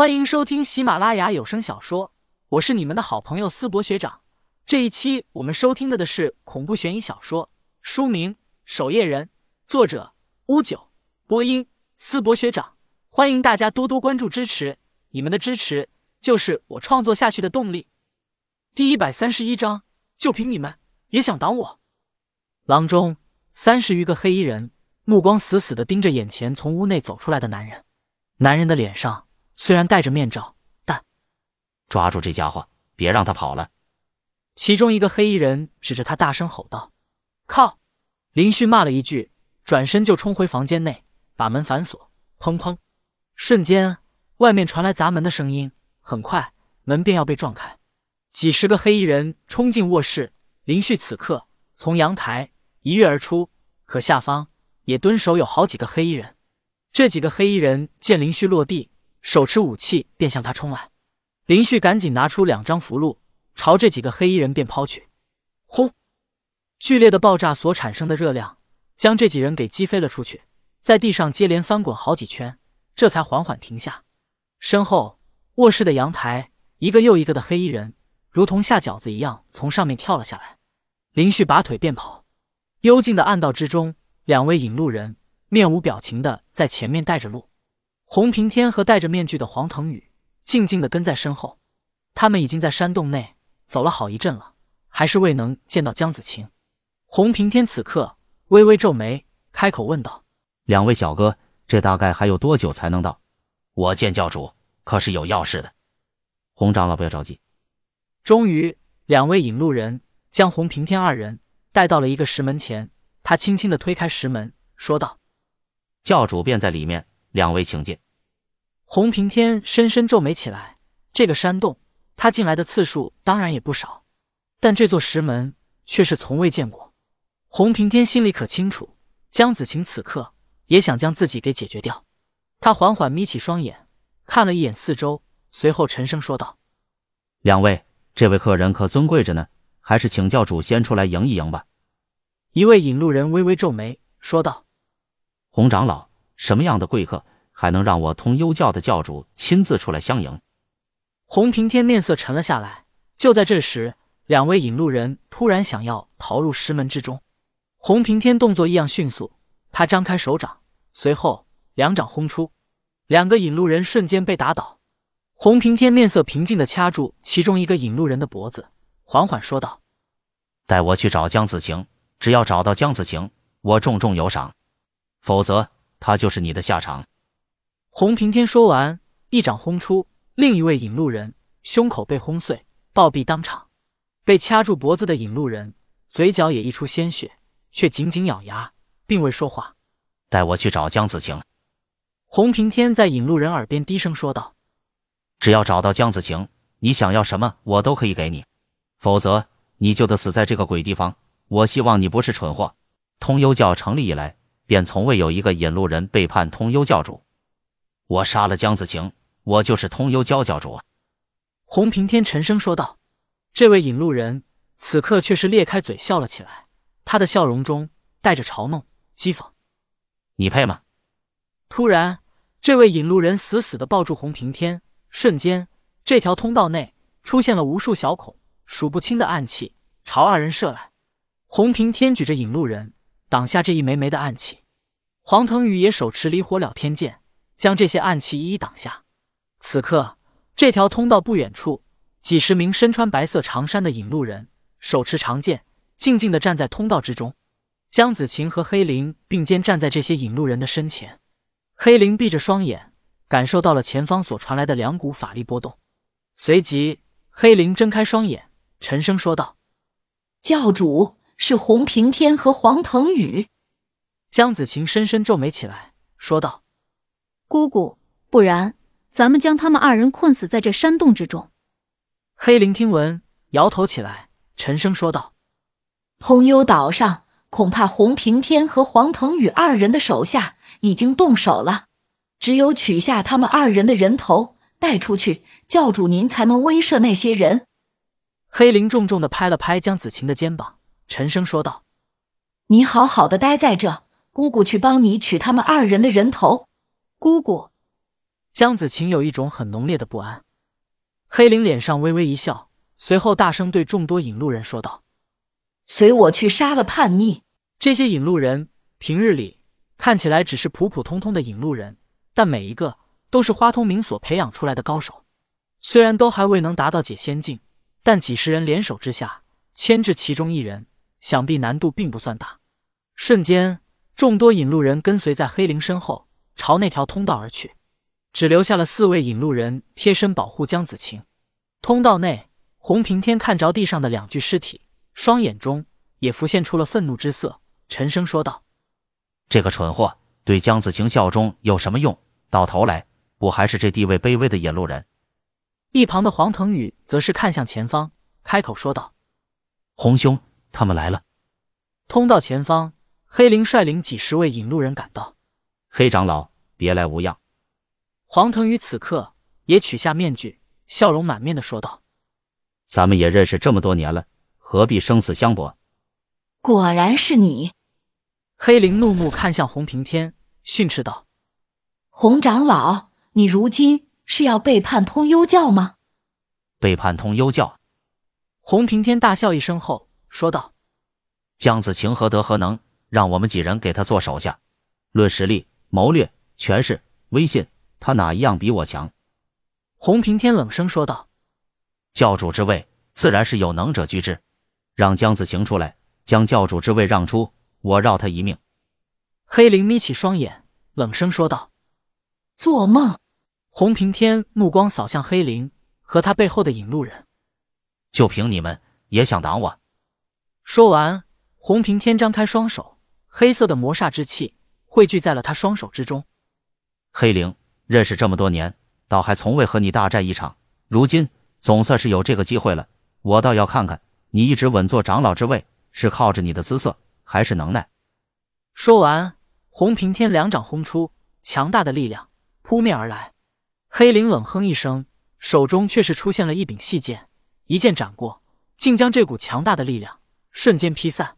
欢迎收听喜马拉雅有声小说，我是你们的好朋友思博学长。这一期我们收听的的是恐怖悬疑小说，书名《守夜人》，作者乌九，播音思博学长。欢迎大家多多关注支持，你们的支持就是我创作下去的动力。第一百三十一章，就凭你们也想挡我？廊中三十余个黑衣人，目光死死的盯着眼前从屋内走出来的男人。男人的脸上虽然戴着面罩，但抓住这家伙，别让他跑了。其中一个黑衣人指着他大声吼道：“靠！”林旭骂了一句，转身就冲回房间内，把门反锁。砰砰，瞬间外面传来砸门的声音，很快门便要被撞开。几十个黑衣人冲进卧室，林旭此刻从阳台一跃而出，可下方也蹲守有好几个黑衣人。这几个黑衣人见林旭落地，手持武器便向他冲来。林旭赶紧拿出两张符箓，朝这几个黑衣人便抛去。轰！剧烈的爆炸所产生的热量，将这几人给击飞了出去，在地上接连翻滚好几圈，这才缓缓停下。身后卧室的阳台，一个又一个的黑衣人如同下饺子一样从上面跳了下来。林旭拔腿便跑。幽静的暗道之中，两位引路人。面无表情的在前面带着路，洪平天和戴着面具的黄腾宇静静的跟在身后。他们已经在山洞内走了好一阵了，还是未能见到江子晴。洪平天此刻微微皱眉，开口问道：“两位小哥，这大概还有多久才能到？我见教主可是有要事的。”洪长老不要着急。终于，两位引路人将洪平天二人带到了一个石门前。他轻轻的推开石门，说道。教主便在里面，两位请进。洪平天深深皱眉起来。这个山洞，他进来的次数当然也不少，但这座石门却是从未见过。洪平天心里可清楚，江子晴此刻也想将自己给解决掉。他缓缓眯起双眼，看了一眼四周，随后沉声说道：“两位，这位客人可尊贵着呢，还是请教主先出来迎一迎吧。”一位引路人微微皱眉，说道。洪长老，什么样的贵客还能让我通幽教的教主亲自出来相迎？洪平天面色沉了下来。就在这时，两位引路人突然想要逃入石门之中。洪平天动作异样迅速，他张开手掌，随后两掌轰出，两个引路人瞬间被打倒。洪平天面色平静的掐住其中一个引路人的脖子，缓缓说道：“带我去找江子晴，只要找到江子晴，我重重有赏。”否则，他就是你的下场。洪平天说完，一掌轰出，另一位引路人胸口被轰碎，暴毙当场。被掐住脖子的引路人嘴角也溢出鲜血，却紧紧咬牙，并未说话。带我去找江子晴。洪平天在引路人耳边低声说道：“只要找到江子晴，你想要什么，我都可以给你。否则，你就得死在这个鬼地方。我希望你不是蠢货。通幽教成立以来。”便从未有一个引路人背叛通幽教主。我杀了江子晴，我就是通幽教教主。洪平天沉声说道。这位引路人此刻却是裂开嘴笑了起来，他的笑容中带着嘲弄、讥讽。你配吗？突然，这位引路人死死的抱住洪平天，瞬间，这条通道内出现了无数小孔，数不清的暗器朝二人射来。洪平天举着引路人。挡下这一枚枚的暗器，黄腾宇也手持离火了天剑，将这些暗器一一挡下。此刻，这条通道不远处，几十名身穿白色长衫的引路人，手持长剑，静静的站在通道之中。江子晴和黑灵并肩站在这些引路人的身前。黑灵闭着双眼，感受到了前方所传来的两股法力波动。随即，黑灵睁开双眼，沉声说道：“教主。”是洪平天和黄腾宇。江子晴深深皱眉起来，说道：“姑姑，不然咱们将他们二人困死在这山洞之中。”黑灵听闻，摇头起来，沉声说道：“通幽岛上恐怕洪平天和黄腾宇二人的手下已经动手了，只有取下他们二人的人头带出去，教主您才能威慑那些人。”黑灵重重的拍了拍江子晴的肩膀。沉声说道：“你好好的待在这，姑姑去帮你取他们二人的人头。”姑姑，江子晴有一种很浓烈的不安。黑灵脸上微微一笑，随后大声对众多引路人说道：“随我去杀了叛逆。”这些引路人平日里看起来只是普普通通的引路人，但每一个都是花通明所培养出来的高手。虽然都还未能达到解仙境，但几十人联手之下，牵制其中一人，想必难度并不算大。瞬间，众多引路人跟随在黑灵身后，朝那条通道而去，只留下了四位引路人贴身保护江子晴。通道内，洪平天看着地上的两具尸体，双眼中也浮现出了愤怒之色，沉声说道：“这个蠢货对江子晴效忠有什么用？到头来，不还是这地位卑微的引路人？”一旁的黄腾宇则是看向前方，开口说道：“洪兄，他们来了。”通道前方，黑灵率领几十位引路人赶到。黑长老，别来无恙。黄腾宇此刻也取下面具，笑容满面的说道：“咱们也认识这么多年了，何必生死相搏？”果然是你！黑灵怒目看向洪平天，训斥道：“洪长老，你如今……”是要背叛通幽教吗？背叛通幽教，洪平天大笑一声后说道：“江子晴何德何能，让我们几人给他做手下？论实力、谋略、权势、威信，他哪一样比我强？”洪平天冷声说道：“教主之位，自然是有能者居之。让江子晴出来，将教主之位让出，我饶他一命。”黑灵眯起双眼，冷声说道：“做梦！”洪平天目光扫向黑灵和他背后的引路人，就凭你们也想挡我？说完，洪平天张开双手，黑色的魔煞之气汇聚在了他双手之中。黑灵，认识这么多年，倒还从未和你大战一场，如今总算是有这个机会了。我倒要看看你一直稳坐长老之位，是靠着你的姿色，还是能耐？说完，洪平天两掌轰出，强大的力量扑面而来。黑灵冷哼一声，手中却是出现了一柄细剑，一剑斩过，竟将这股强大的力量瞬间劈散。